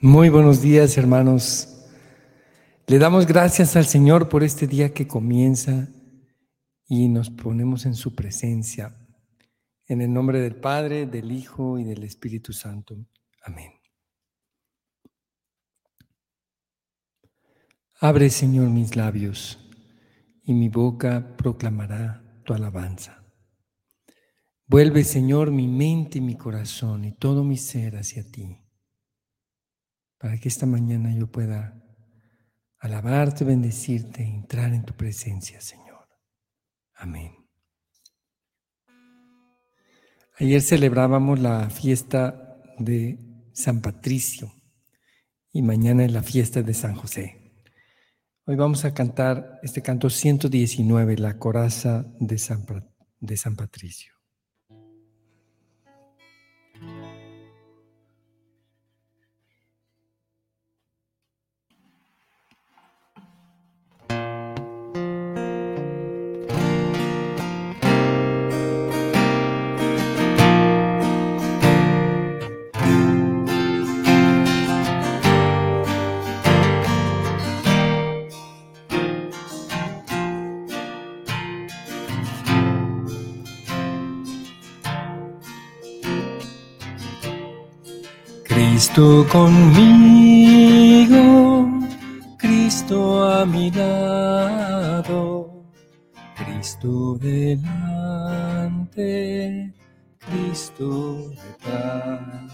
Muy buenos días, hermanos. Le damos gracias al Señor por este día que comienza y nos ponemos en su presencia. En el nombre del Padre, del Hijo y del Espíritu Santo. Amén. Abre, Señor, mis labios y mi boca proclamará tu alabanza. Vuelve, Señor, mi mente y mi corazón y todo mi ser hacia ti para que esta mañana yo pueda alabarte, bendecirte, entrar en tu presencia, Señor. Amén. Ayer celebrábamos la fiesta de San Patricio y mañana es la fiesta de San José. Hoy vamos a cantar este canto 119, la coraza de San, de San Patricio. Cristo conmigo, Cristo a mi lado, Cristo delante, Cristo detrás.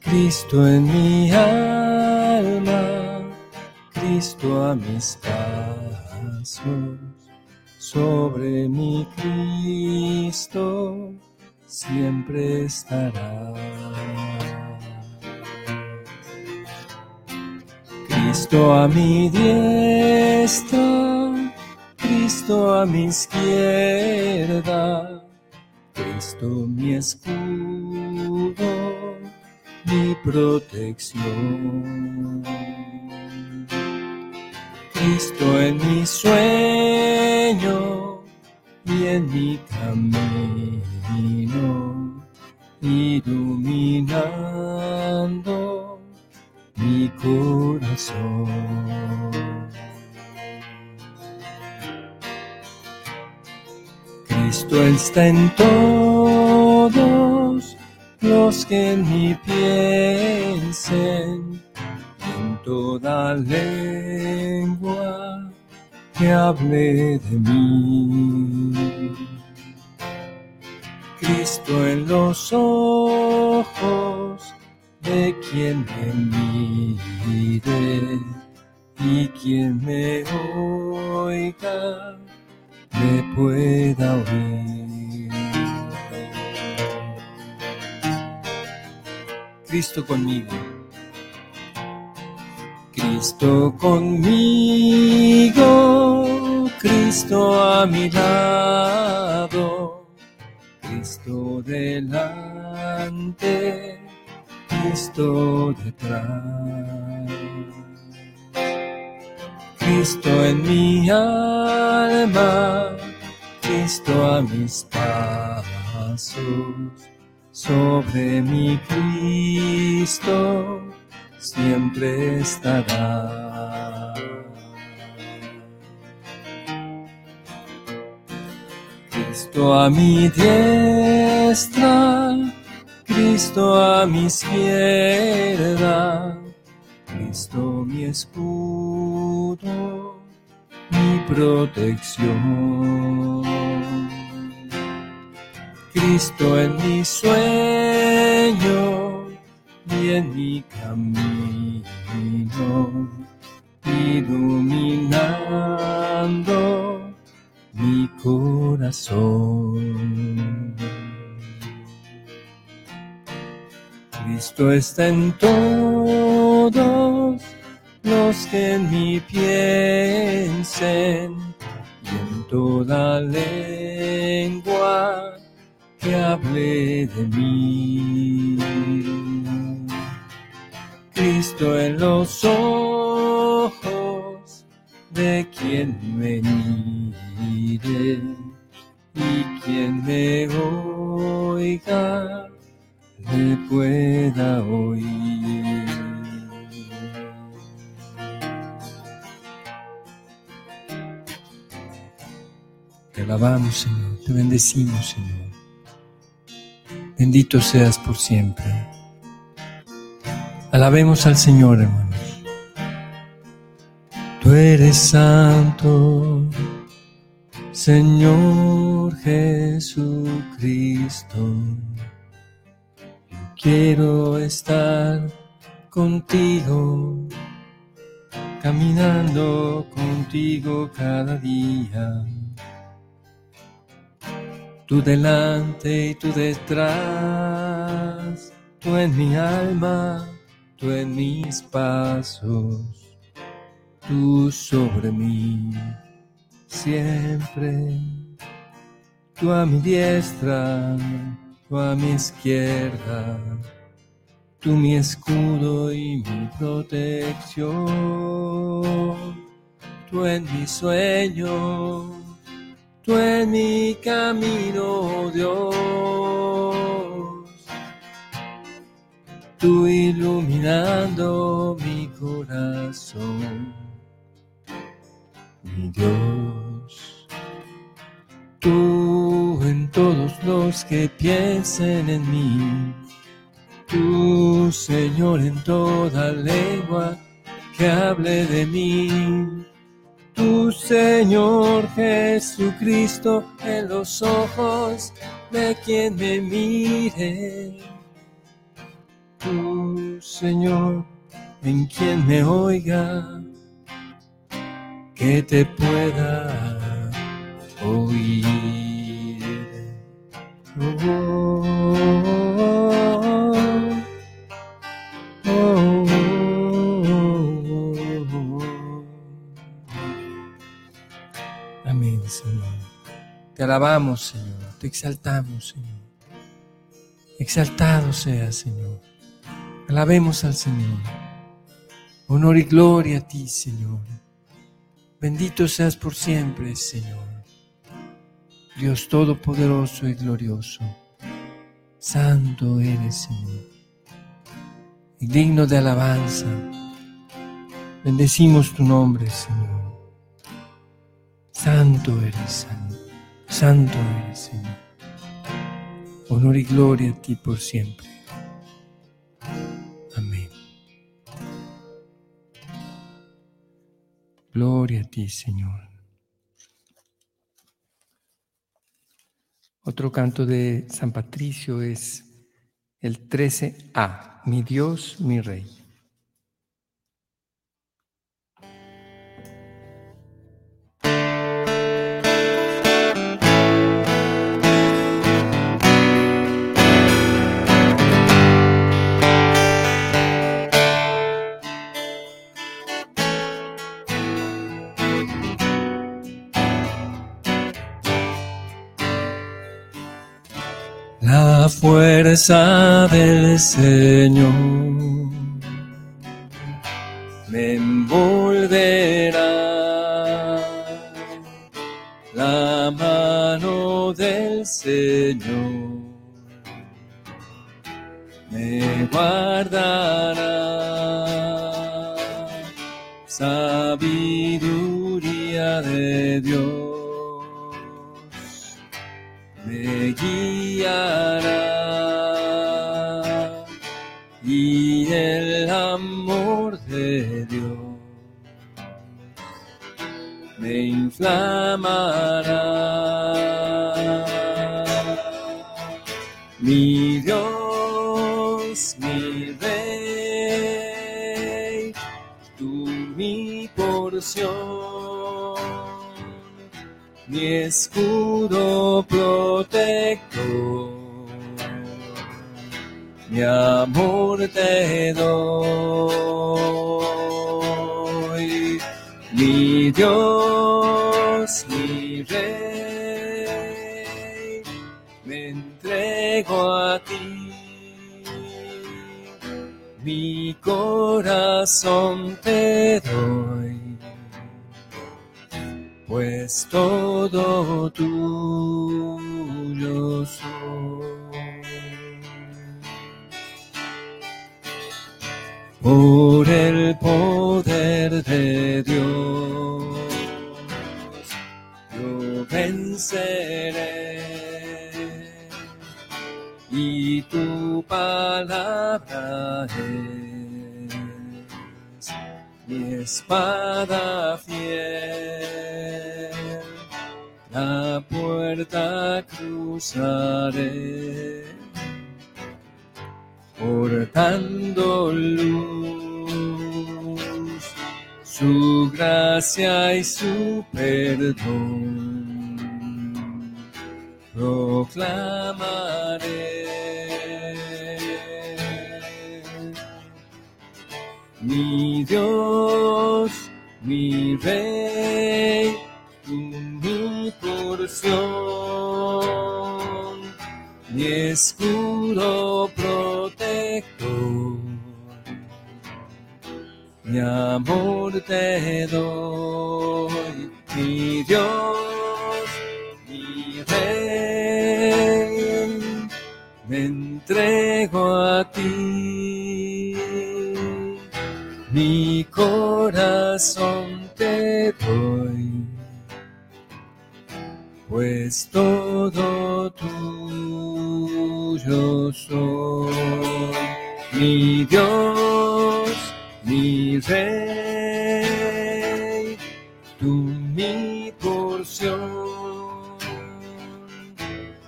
Cristo en mi alma, Cristo a mis pasos, sobre mi Cristo siempre estará. Cristo a mi diestra, Cristo a mi izquierda, Cristo mi escudo, mi protección. Cristo en mi sueño y en mi camino iluminando mi corazón. Cristo está en todos los que en mí piensen, en toda lengua que hable de mí Cristo en los ojos de quien me mire y quien me oiga me pueda oír. Cristo conmigo. Cristo conmigo, Cristo a mi lado delante, Cristo detrás. Cristo en mi alma, Cristo a mis pasos, sobre mi Cristo siempre estará. Cristo a mi diestra, Cristo a mi izquierda, Cristo mi escudo, mi protección. Cristo en mi sueño y en mi camino, iluminando Cristo está en todos los que en mí piensen y en toda lengua que hable de mí. Cristo en los ojos de quien me y quien me oiga le pueda oír. Te alabamos, Señor, te bendecimos, Señor. Bendito seas por siempre. Alabemos al Señor, hermanos. Tú eres santo, Señor Jesucristo. Yo quiero estar contigo, caminando contigo cada día. Tú delante y tú detrás, tú en mi alma, tú en mis pasos, tú sobre mí siempre, tú a mi diestra, tú a mi izquierda, tú mi escudo y mi protección, tú en mi sueño tú en mi camino, Dios. Tú iluminando mi corazón, mi Dios. Que piensen en mí, tú Señor en toda lengua que hable de mí tu Señor Jesucristo en los ojos de quien me mire. Tu Señor en quien me oiga, que te pueda oír. Te alabamos, Señor. Te exaltamos, Señor. Exaltado sea, Señor. Alabemos al Señor. Honor y gloria a ti, Señor. Bendito seas por siempre, Señor. Dios Todopoderoso y glorioso. Santo eres, Señor. Y digno de alabanza. Bendecimos tu nombre, Señor. Santo eres, Señor. Santo eres, Señor. Honor y gloria a ti por siempre. Amén. Gloria a ti, Señor. Otro canto de San Patricio es el 13a, mi Dios, mi Rey. Fuerza del Señor me envolverá. La mano del Señor me guardará. Sabiduría de Dios me inflamará. Mi Dios, mi Rey, tú mi porción, mi escudo protector, mi amor te doy, mi Dios. A ti. Mi corazón te doy, pues todo tuyo soy. por el poder de Dios. Venceré y tu palabra es mi espada fiel. La puerta cruzaré portando luz, su gracia y su perdón. Proclamaré. Mi Dios, mi Rey, mi porción, mi escudo mi amor te doy, mi Dios, entrego a ti, mi corazón te doy, pues todo tuyo soy, mi Dios mi rey, tú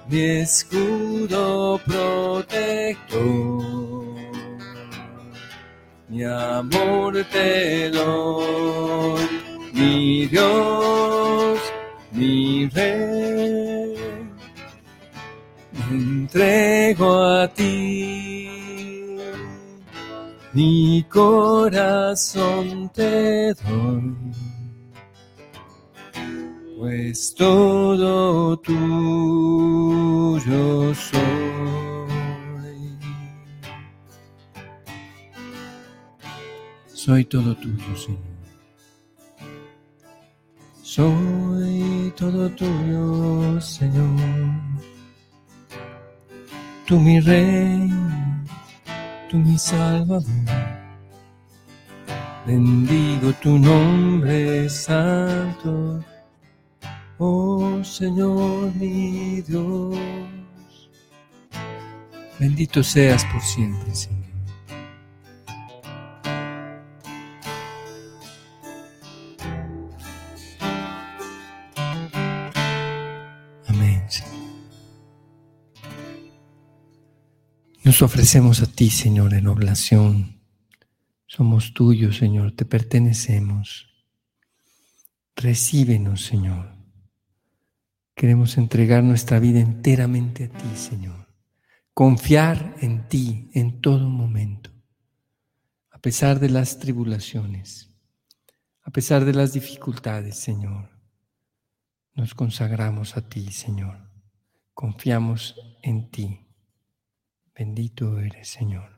mi escudo protector, mi amor te doy, mi Dios, mi rey, me entrego a ti. Mi corazón te doy, pues todo tuyo soy. Soy todo tuyo, Señor. Soy todo tuyo, Señor. Tú mi rey tú mi Salvador. Bendigo tu nombre santo, oh Señor mi Dios. Bendito seas por siempre, Señor. Nos ofrecemos a ti, Señor, en oblación. Somos tuyos, Señor, te pertenecemos. Recíbenos, Señor. Queremos entregar nuestra vida enteramente a ti, Señor. Confiar en ti en todo momento, a pesar de las tribulaciones, a pesar de las dificultades, Señor. Nos consagramos a ti, Señor. Confiamos en ti. Bendito eres, Señor.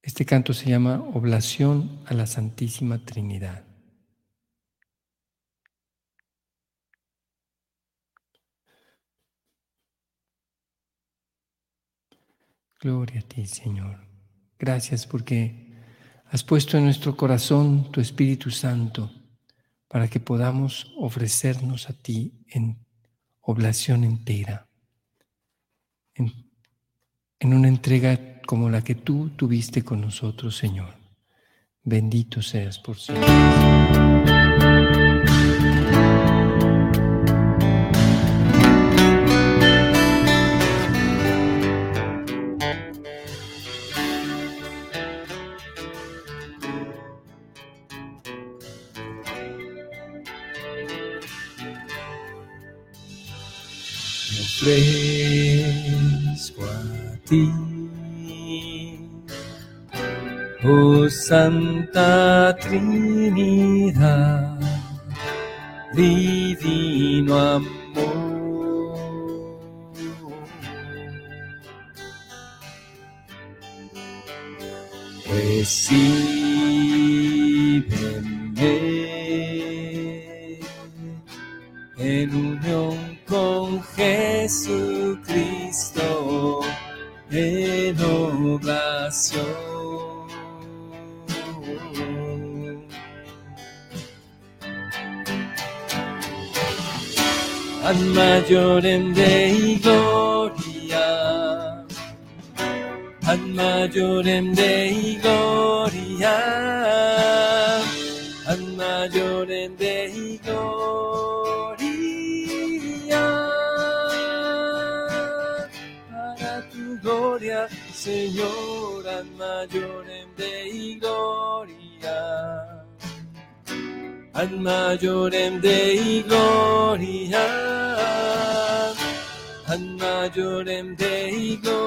Este canto se llama Oblación a la Santísima Trinidad. Gloria a ti, Señor. Gracias porque has puesto en nuestro corazón tu Espíritu Santo para que podamos ofrecernos a ti en oblación entera en, una entrega como la que tú tuviste con nosotros, Señor. Bendito seas por siempre. Santa Trinidad, Majorem Dei gloria, ad majorem Dei gloria, ad majorem Dei gloria. Para tu gloria, Señor, ad majorem Dei gloria. Ad majorem Dei gloria, ad majorem Dei gloria,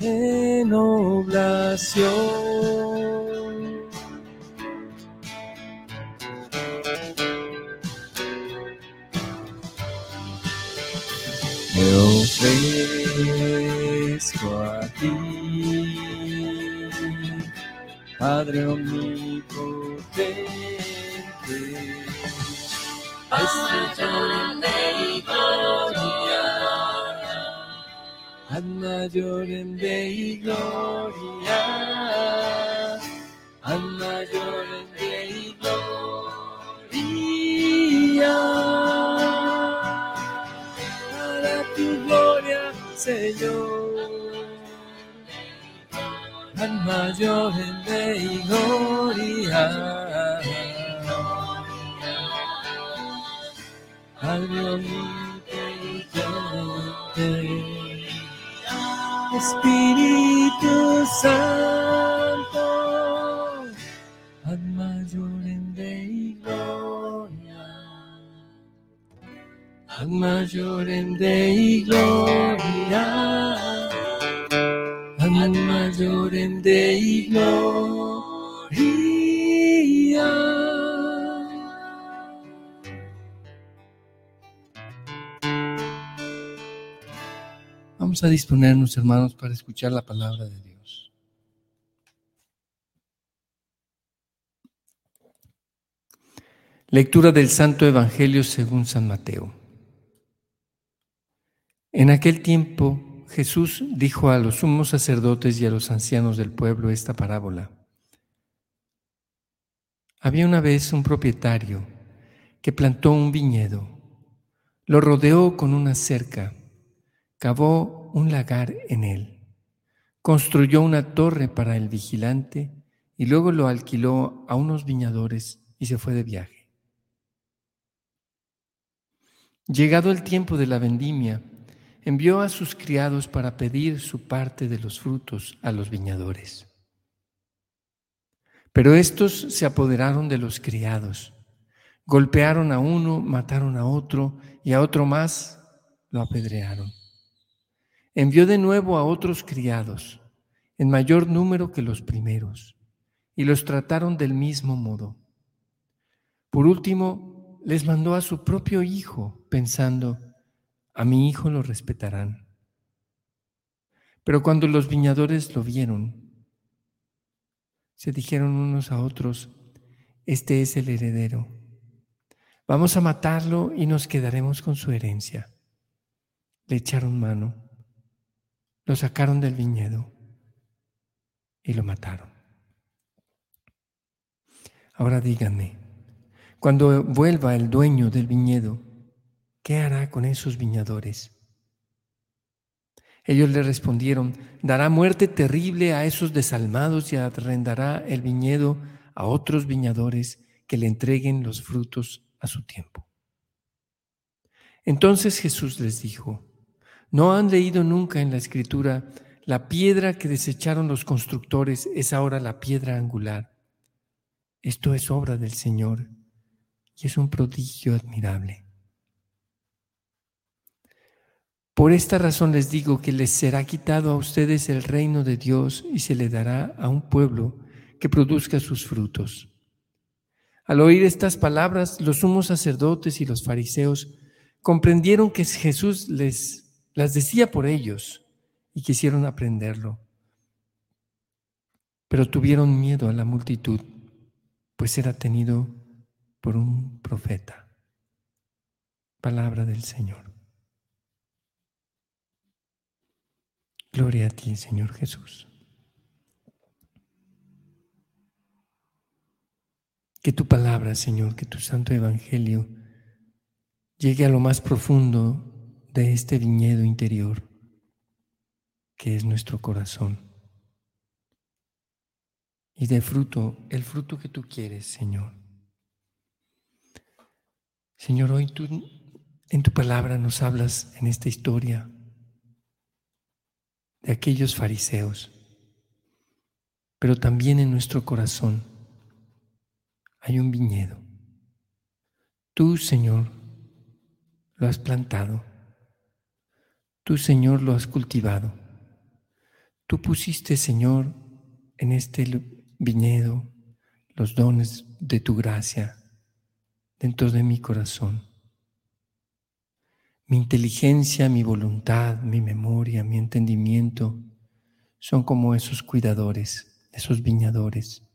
en oblación. Me ofrezco a ti, Padre omnipotente. Gloria, Ad majorem Dei gloria, ad majorem Dei gloria. Para tu gloria, Señor. Ad majorem ad majorem Dei gloria, ad majorem Dei gloria. Vamos a disponernos, hermanos, para escuchar la palabra de Dios. Lectura del Santo Evangelio según San Mateo. En aquel tiempo Jesús dijo a los sumos sacerdotes y a los ancianos del pueblo esta parábola. Había una vez un propietario que plantó un viñedo, lo rodeó con una cerca cavó un lagar en él, construyó una torre para el vigilante y luego lo alquiló a unos viñadores y se fue de viaje. Llegado el tiempo de la vendimia, envió a sus criados para pedir su parte de los frutos a los viñadores. Pero estos se apoderaron de los criados, golpearon a uno, mataron a otro y a otro más lo apedrearon envió de nuevo a otros criados, en mayor número que los primeros, y los trataron del mismo modo. Por último, les mandó a su propio hijo, pensando, a mi hijo lo respetarán. Pero cuando los viñadores lo vieron, se dijeron unos a otros, este es el heredero. Vamos a matarlo y nos quedaremos con su herencia. Le echaron mano lo sacaron del viñedo y lo mataron. Ahora díganme, cuando vuelva el dueño del viñedo, ¿qué hará con esos viñadores? Ellos le respondieron, dará muerte terrible a esos desalmados y arrendará el viñedo a otros viñadores que le entreguen los frutos a su tiempo. Entonces Jesús les dijo, ¿No han leído nunca en la escritura, la piedra que desecharon los constructores es ahora la piedra angular? Esto es obra del Señor y es un prodigio admirable. Por esta razón les digo que les será quitado a ustedes el reino de Dios y se le dará a un pueblo que produzca sus frutos. Al oír estas palabras, los sumos sacerdotes y los fariseos comprendieron que Jesús les las decía por ellos y quisieron aprenderlo. Pero tuvieron miedo a la multitud, pues era tenido por un profeta. Palabra del Señor. Gloria a ti, Señor Jesús. Que tu palabra, Señor, que tu santo evangelio llegue a lo más profundo de este viñedo interior que es nuestro corazón y de fruto, el fruto que tú quieres, Señor. Señor, hoy tú en tu palabra nos hablas en esta historia de aquellos fariseos, pero también en nuestro corazón hay un viñedo. Tú, Señor, lo has plantado. Tú, Señor, lo has cultivado. Tú pusiste, Señor, en este viñedo los dones de tu gracia dentro de mi corazón. Mi inteligencia, mi voluntad, mi memoria, mi entendimiento son como esos cuidadores, esos viñadores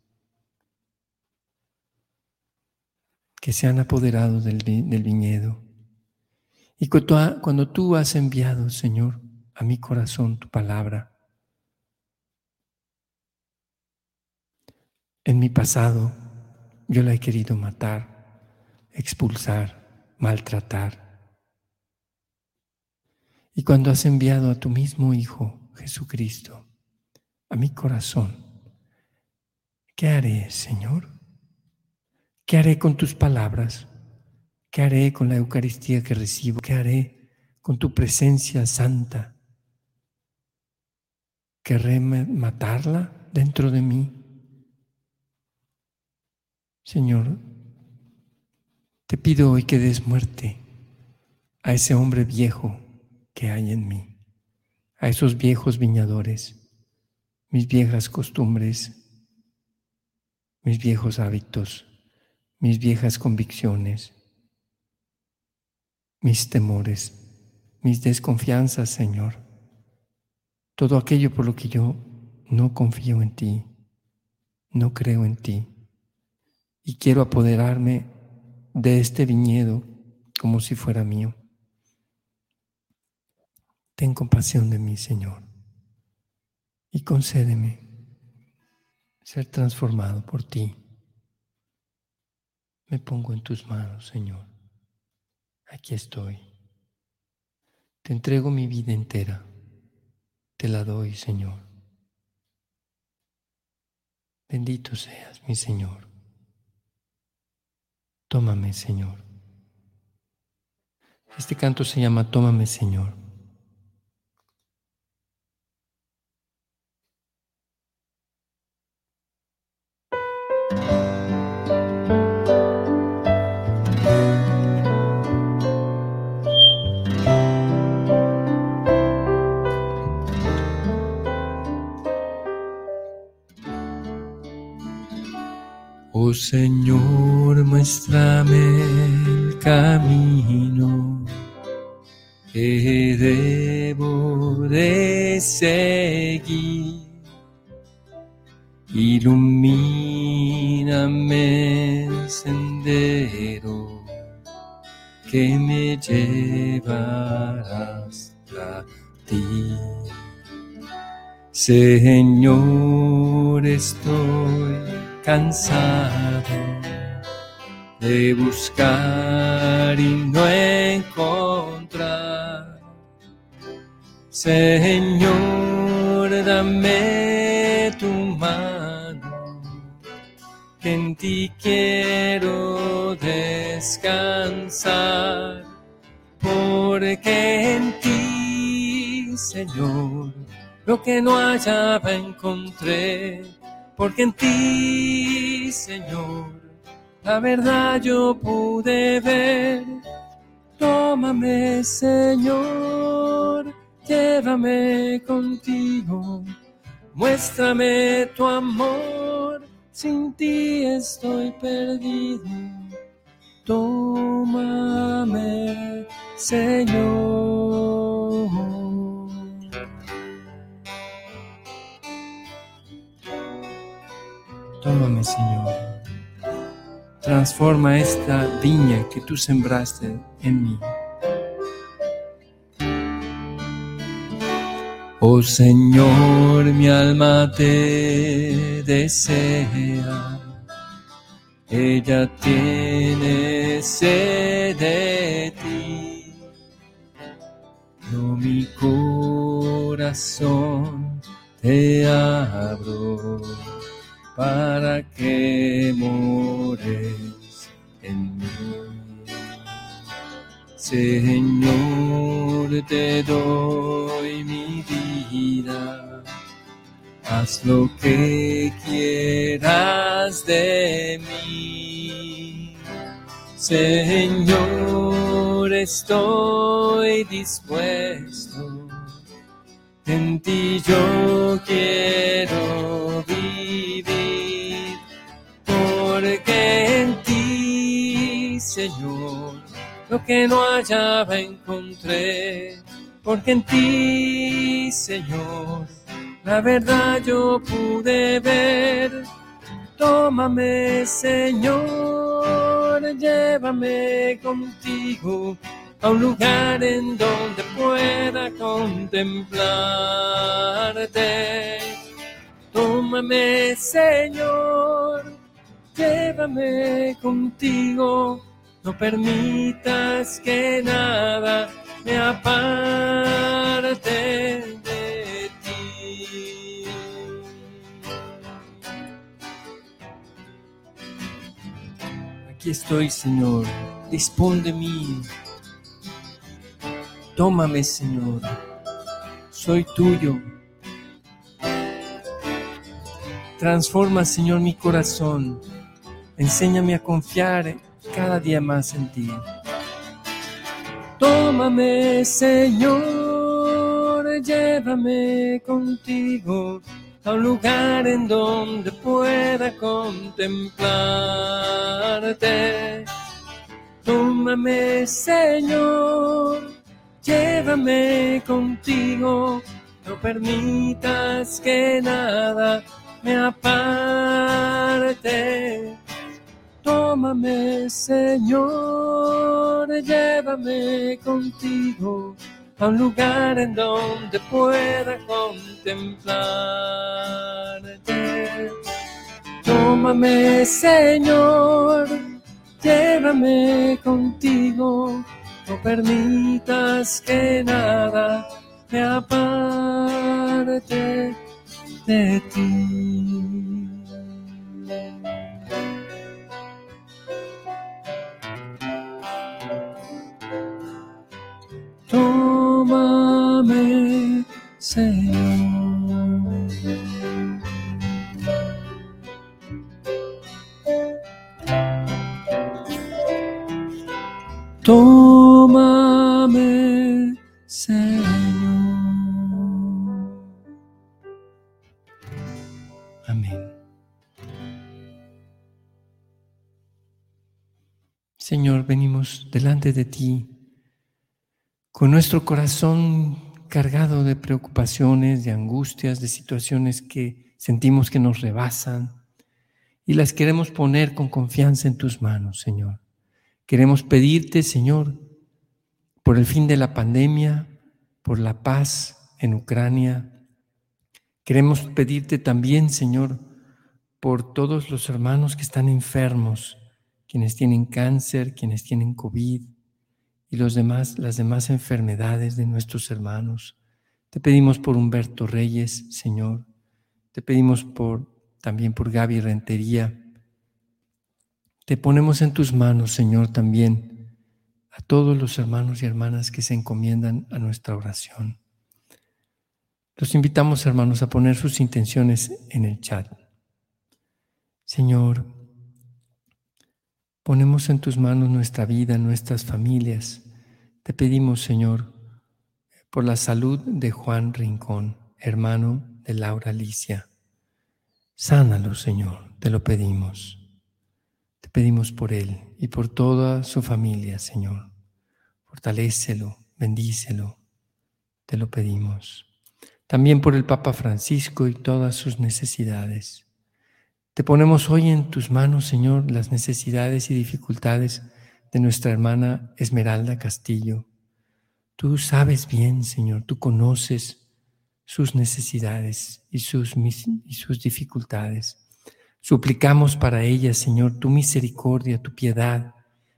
que se han apoderado del, viñedo. Y cuando tú has enviado, Señor, a mi corazón tu palabra, en mi pasado yo la he querido matar, expulsar, maltratar. Y cuando has enviado a tu mismo Hijo, Jesucristo, a mi corazón, ¿qué haré, Señor? ¿Qué haré con tus palabras? ¿Qué haré con la Eucaristía que recibo? ¿Qué haré con tu presencia santa? ¿Querré matarla dentro de mí? Señor, te pido hoy que des muerte a ese hombre viejo que hay en mí, a esos viejos viñadores, mis viejas costumbres, mis viejos hábitos mis viejas convicciones, mis temores, mis desconfianzas, Señor. Todo aquello por lo que yo no confío en ti, no creo en ti. Y quiero apoderarme de este viñedo como si fuera mío. Ten compasión de mí, Señor, y concédeme ser transformado por ti. Me pongo en tus manos, Señor. Aquí estoy. Te entrego mi vida entera. Te la doy, Señor. Bendito seas, mi Señor. Tómame, Señor. Este canto se llama Tómame, Señor. Oh Señor, muéstrame el camino que debo de seguir. Ilumíname el sendero que me llevará hasta ti. Señor, estoy cansado de buscar y no encontrar. Señor, dame tu mano, que en ti quiero descansar, porque en ti, Señor, lo que no hallaba encontré porque en ti, Señor, la verdad yo pude ver. Tómame, Señor, llévame contigo, muéstrame tu amor, sin ti estoy perdido. Tómame, Señor. Transfórmame, Señor. Transforma esta viña que tú sembraste en mí. Oh Señor, mi alma te desea, ella tiene sed de ti, yo mi corazón te abro para que mores en mí. Señor, te doy mi vida, haz lo que quieras de mí. Señor, estoy dispuesto, en ti yo quiero Señor, lo que no hallaba encontré, porque en ti, Señor, la verdad yo pude ver. Tómame, Señor, llévame contigo a un lugar en donde pueda contemplarte. Tómame, Señor, llévame contigo no permitas que nada me aparte de ti. Aquí estoy, Señor. Dispón de mí. Tómame, Señor. Soy tuyo. Transforma, Señor, mi corazón. Enséñame a confiar cada día más en ti. Tómame, Señor, llévame contigo a un lugar en donde pueda contemplarte. Tómame, Señor, llévame contigo, no permitas que nada me aparte Tómame, Señor, llévame contigo a un lugar en donde pueda contemplarte. Tómame, Señor, llévame contigo, no permitas que nada me aparte de ti. De ti con nuestro corazón cargado de preocupaciones, de angustias, de situaciones que sentimos que nos rebasan y las queremos poner con confianza en tus manos, Señor. Queremos pedirte, Señor, por el fin de la pandemia, por la paz en Ucrania. Queremos pedirte también, Señor, por todos los hermanos que están enfermos, quienes tienen cáncer, quienes tienen COVID, y los demás, las demás enfermedades de nuestros hermanos. Te pedimos por Humberto Reyes, Señor. Te pedimos por también por Gaby Rentería. Te ponemos en tus manos, Señor, también a todos los hermanos y hermanas que se encomiendan a nuestra oración. Los invitamos, hermanos, a poner sus intenciones en el chat. Señor, Ponemos en tus manos nuestra vida, nuestras familias. Te pedimos, Señor, por la salud de Juan Rincón, hermano de Laura Alicia. Sánalo, Señor, te lo pedimos. Te pedimos por él y por toda su familia, Señor. Fortalécelo, bendícelo. Te lo pedimos. También por el Papa Francisco y todas sus necesidades. Te ponemos hoy en tus manos, Señor, las necesidades y dificultades de nuestra hermana Esmeralda Castillo. Tú sabes bien, Señor, tú conoces sus necesidades y sus, y sus dificultades. Suplicamos para ellas, Señor, tu misericordia, tu piedad,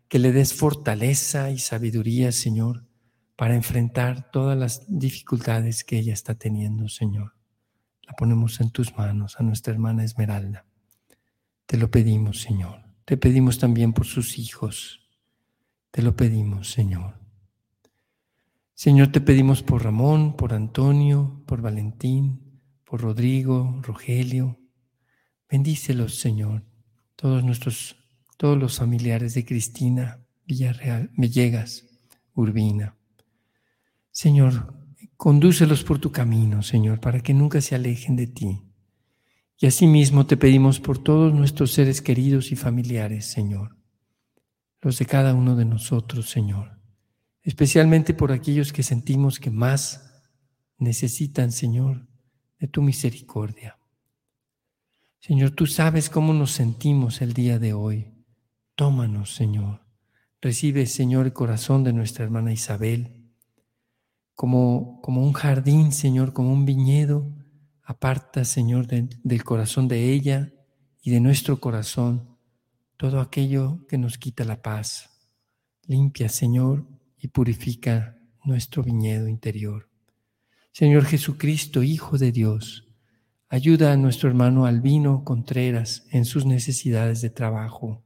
que le des fortaleza y sabiduría, Señor, para enfrentar todas las dificultades que ella está teniendo, Señor. La ponemos en tus manos, a nuestra hermana Esmeralda. Te lo pedimos, Señor. Te pedimos también por sus hijos. Te lo pedimos, Señor. Señor, te pedimos por Ramón, por Antonio, por Valentín, por Rodrigo, Rogelio. Bendícelos, Señor, todos nuestros, todos los familiares de Cristina, Villarreal, Villegas, Urbina. Señor, condúcelos por tu camino, Señor, para que nunca se alejen de ti. Y asimismo te pedimos por todos nuestros seres queridos y familiares, Señor, los de cada uno de nosotros, Señor especialmente por aquellos que sentimos que más necesitan, Señor, de tu misericordia. Señor, tú sabes cómo nos sentimos el día de hoy. Tómanos, Señor. Recibe, Señor, el corazón de nuestra hermana Isabel, como, como un jardín, Señor, como un viñedo. Aparta, Señor, del corazón de ella y de nuestro corazón todo aquello que nos quita la paz. Limpia, Señor, y purifica nuestro viñedo interior. Señor Jesucristo, Hijo de Dios, ayuda a nuestro hermano Albino Contreras en sus necesidades de trabajo.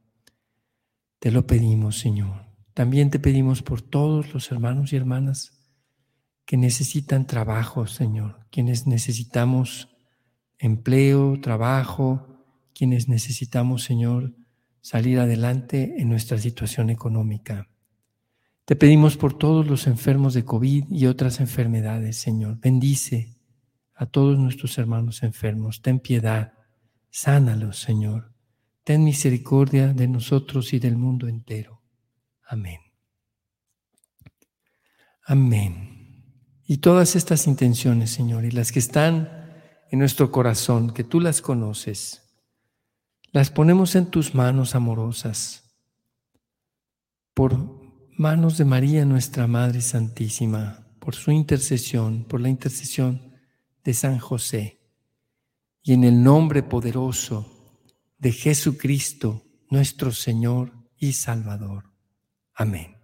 Te lo pedimos, Señor. También te pedimos por todos los hermanos y hermanas que necesitan trabajo, Señor, quienes necesitamos empleo, trabajo, quienes necesitamos, Señor, salir adelante en nuestra situación económica. Te pedimos por todos los enfermos de COVID y otras enfermedades, Señor. Bendice a todos nuestros hermanos enfermos. Ten piedad. Sánalos, Señor. Ten misericordia de nosotros y del mundo entero. Amén. Amén. Y todas estas intenciones, Señor, y las que están en nuestro corazón, que tú las conoces, las ponemos en tus manos amorosas por manos de María, nuestra Madre Santísima, por su intercesión, por la intercesión de San José, y en el nombre poderoso de Jesucristo, nuestro Señor y Salvador. Amén.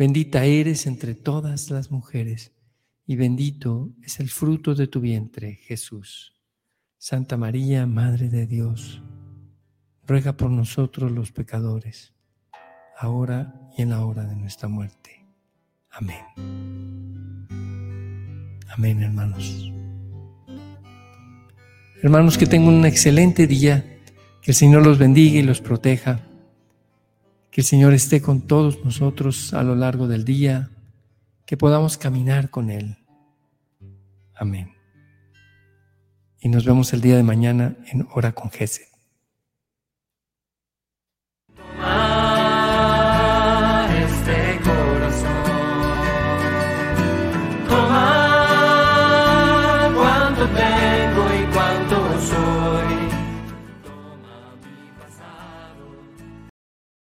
Bendita eres entre todas las mujeres y bendito es el fruto de tu vientre, Jesús. Santa María, Madre de Dios ruega por nosotros los pecadores, ahora y en la hora de nuestra muerte. Amén. Amén, hermanos. Hermanos, que tengan un excelente día, que el Señor los bendiga y los proteja, que el Señor esté con todos nosotros a lo largo del día, que podamos caminar con Él. Amén. Y nos vemos el día de mañana en Hora con Jesús.